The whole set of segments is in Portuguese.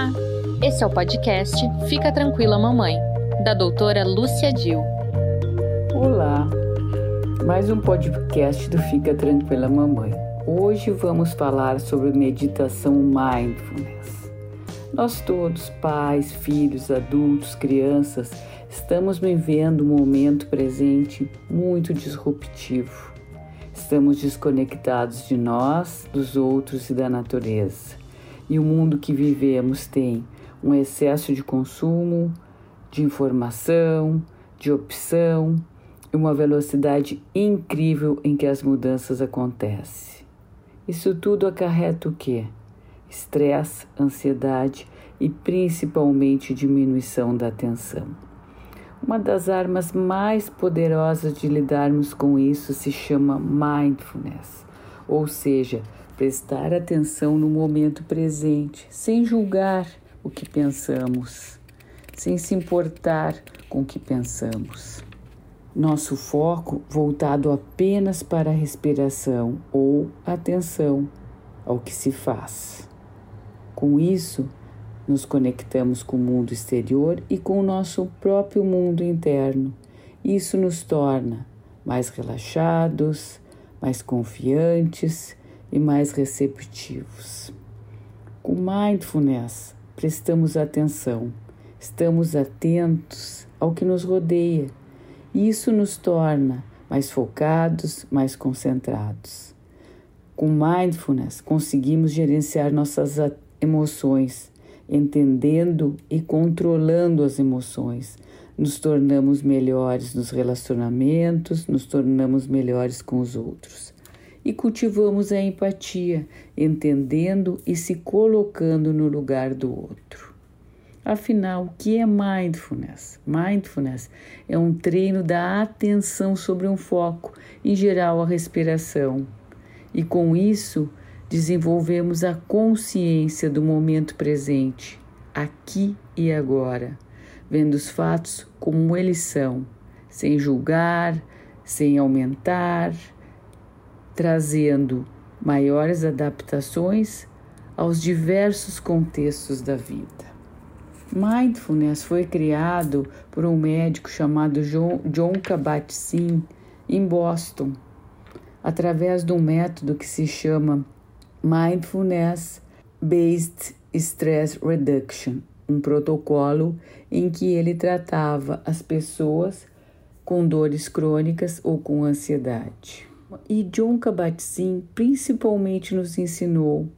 Olá! Esse é o podcast Fica Tranquila Mamãe, da doutora Lúcia Dil. Olá! Mais um podcast do Fica Tranquila Mamãe. Hoje vamos falar sobre meditação mindfulness. Nós todos, pais, filhos, adultos, crianças, estamos vivendo um momento presente muito disruptivo. Estamos desconectados de nós, dos outros e da natureza. E o mundo que vivemos tem um excesso de consumo, de informação, de opção e uma velocidade incrível em que as mudanças acontecem. Isso tudo acarreta o quê? Estresse, ansiedade e principalmente diminuição da atenção. Uma das armas mais poderosas de lidarmos com isso se chama mindfulness, ou seja, prestar atenção no momento presente, sem julgar o que pensamos, sem se importar com o que pensamos. Nosso foco voltado apenas para a respiração ou atenção ao que se faz. Com isso, nos conectamos com o mundo exterior e com o nosso próprio mundo interno. Isso nos torna mais relaxados, mais confiantes e mais receptivos. Com mindfulness, prestamos atenção, estamos atentos ao que nos rodeia e isso nos torna mais focados, mais concentrados. Com mindfulness, conseguimos gerenciar nossas emoções, entendendo e controlando as emoções. Nos tornamos melhores nos relacionamentos, nos tornamos melhores com os outros e cultivamos a empatia, entendendo e se colocando no lugar do outro. Afinal, o que é mindfulness? Mindfulness é um treino da atenção sobre um foco, em geral a respiração. E com isso, desenvolvemos a consciência do momento presente, aqui e agora, vendo os fatos como eles são, sem julgar, sem aumentar, trazendo maiores adaptações aos diversos contextos da vida. Mindfulness foi criado por um médico chamado John Kabat-Zinn em Boston, através de um método que se chama Mindfulness Based Stress Reduction, um protocolo em que ele tratava as pessoas com dores crônicas ou com ansiedade. E John Kabat-Zinn principalmente nos ensinou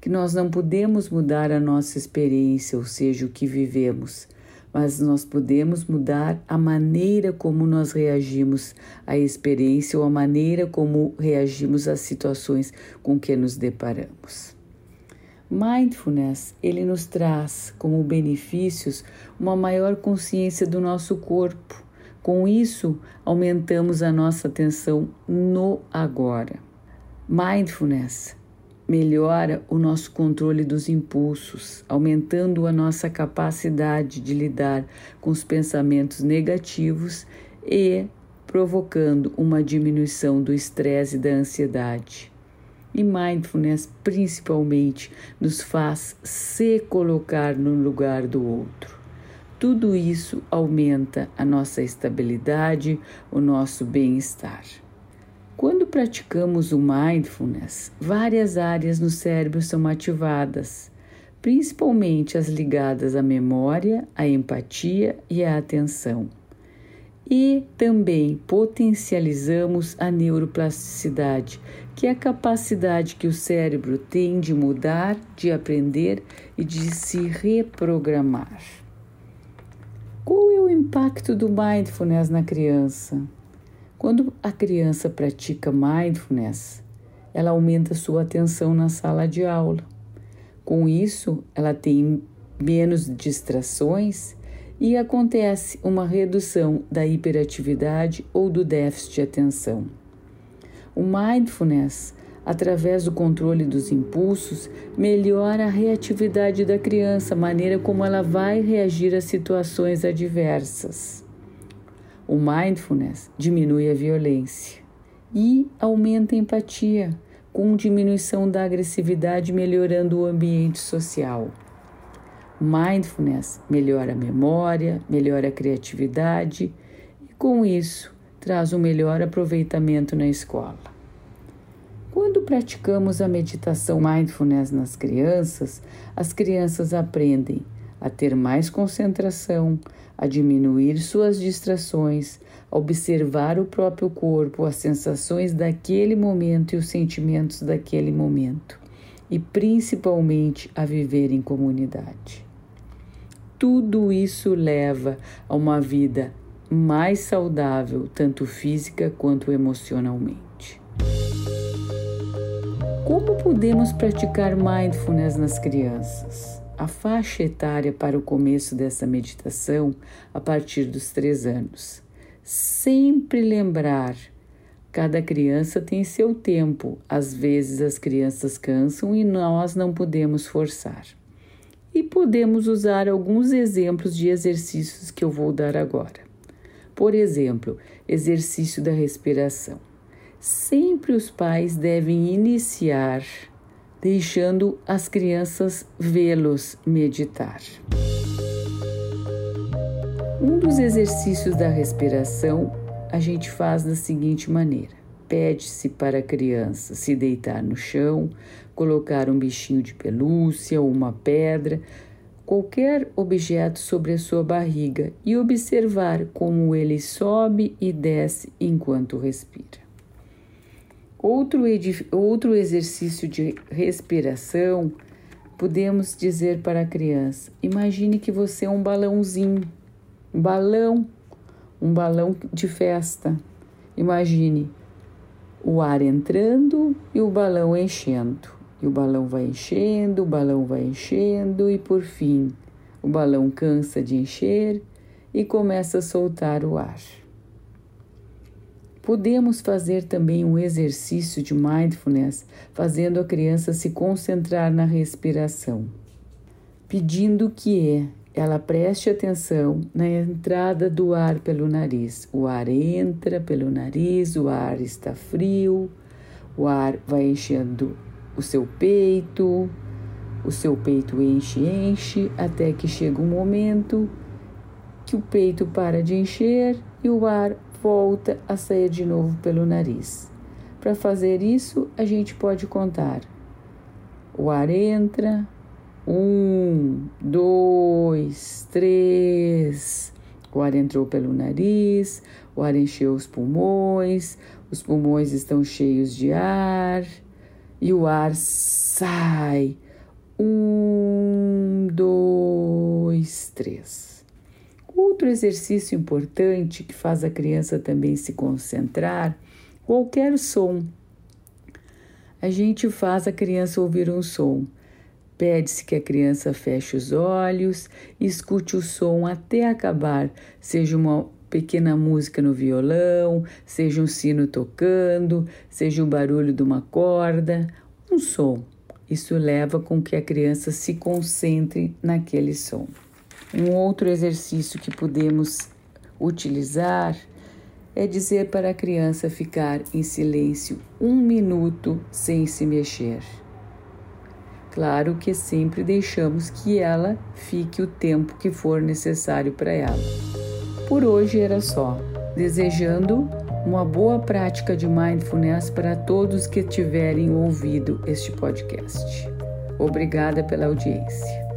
que nós não podemos mudar a nossa experiência, ou seja, o que vivemos, mas nós podemos mudar a maneira como nós reagimos à experiência ou a maneira como reagimos às situações com que nos deparamos. Mindfulness, ele nos traz como benefícios uma maior consciência do nosso corpo, com isso, aumentamos a nossa atenção no agora. Mindfulness melhora o nosso controle dos impulsos, aumentando a nossa capacidade de lidar com os pensamentos negativos e provocando uma diminuição do estresse e da ansiedade. E mindfulness principalmente nos faz se colocar no lugar do outro. Tudo isso aumenta a nossa estabilidade, o nosso bem-estar. Quando praticamos o mindfulness, várias áreas no cérebro são ativadas, principalmente as ligadas à memória, à empatia e à atenção. E também potencializamos a neuroplasticidade, que é a capacidade que o cérebro tem de mudar, de aprender e de se reprogramar. Qual é o impacto do mindfulness na criança? Quando a criança pratica mindfulness, ela aumenta sua atenção na sala de aula. Com isso, ela tem menos distrações e acontece uma redução da hiperatividade ou do déficit de atenção. O mindfulness através do controle dos impulsos, melhora a reatividade da criança, a maneira como ela vai reagir a situações adversas. O mindfulness diminui a violência e aumenta a empatia, com diminuição da agressividade, melhorando o ambiente social. Mindfulness melhora a memória, melhora a criatividade e, com isso, traz um melhor aproveitamento na escola. Quando praticamos a meditação mindfulness nas crianças, as crianças aprendem a ter mais concentração, a diminuir suas distrações, a observar o próprio corpo, as sensações daquele momento e os sentimentos daquele momento, e principalmente a viver em comunidade. Tudo isso leva a uma vida mais saudável, tanto física quanto emocionalmente. Como podemos praticar mindfulness nas crianças? A faixa etária para o começo dessa meditação a partir dos três anos. Sempre lembrar Cada criança tem seu tempo. Às vezes as crianças cansam e nós não podemos forçar. E podemos usar alguns exemplos de exercícios que eu vou dar agora. Por exemplo, exercício da respiração. Sempre os pais devem iniciar deixando as crianças vê-los meditar. Um dos exercícios da respiração a gente faz da seguinte maneira: pede-se para a criança se deitar no chão, colocar um bichinho de pelúcia ou uma pedra, qualquer objeto sobre a sua barriga e observar como ele sobe e desce enquanto respira. Outro, outro exercício de respiração, podemos dizer para a criança: imagine que você é um balãozinho, um balão, um balão de festa. Imagine o ar entrando e o balão enchendo. E o balão vai enchendo, o balão vai enchendo, e por fim o balão cansa de encher e começa a soltar o ar. Podemos fazer também um exercício de mindfulness, fazendo a criança se concentrar na respiração, pedindo que ela preste atenção na entrada do ar pelo nariz. O ar entra pelo nariz, o ar está frio, o ar vai enchendo o seu peito, o seu peito enche, enche, até que chega um momento que o peito para de encher e o ar volta a sair de novo pelo nariz. Para fazer isso, a gente pode contar. O ar entra, um, dois, três. O ar entrou pelo nariz, o ar encheu os pulmões, os pulmões estão cheios de ar e o ar sai. Um, dois, três. Outro exercício importante que faz a criança também se concentrar, qualquer som. A gente faz a criança ouvir um som. Pede-se que a criança feche os olhos escute o som até acabar, seja uma pequena música no violão, seja um sino tocando, seja o barulho de uma corda, um som. Isso leva com que a criança se concentre naquele som. Um outro exercício que podemos utilizar é dizer para a criança ficar em silêncio um minuto sem se mexer. Claro que sempre deixamos que ela fique o tempo que for necessário para ela. Por hoje era só, desejando uma boa prática de mindfulness para todos que tiverem ouvido este podcast. Obrigada pela audiência.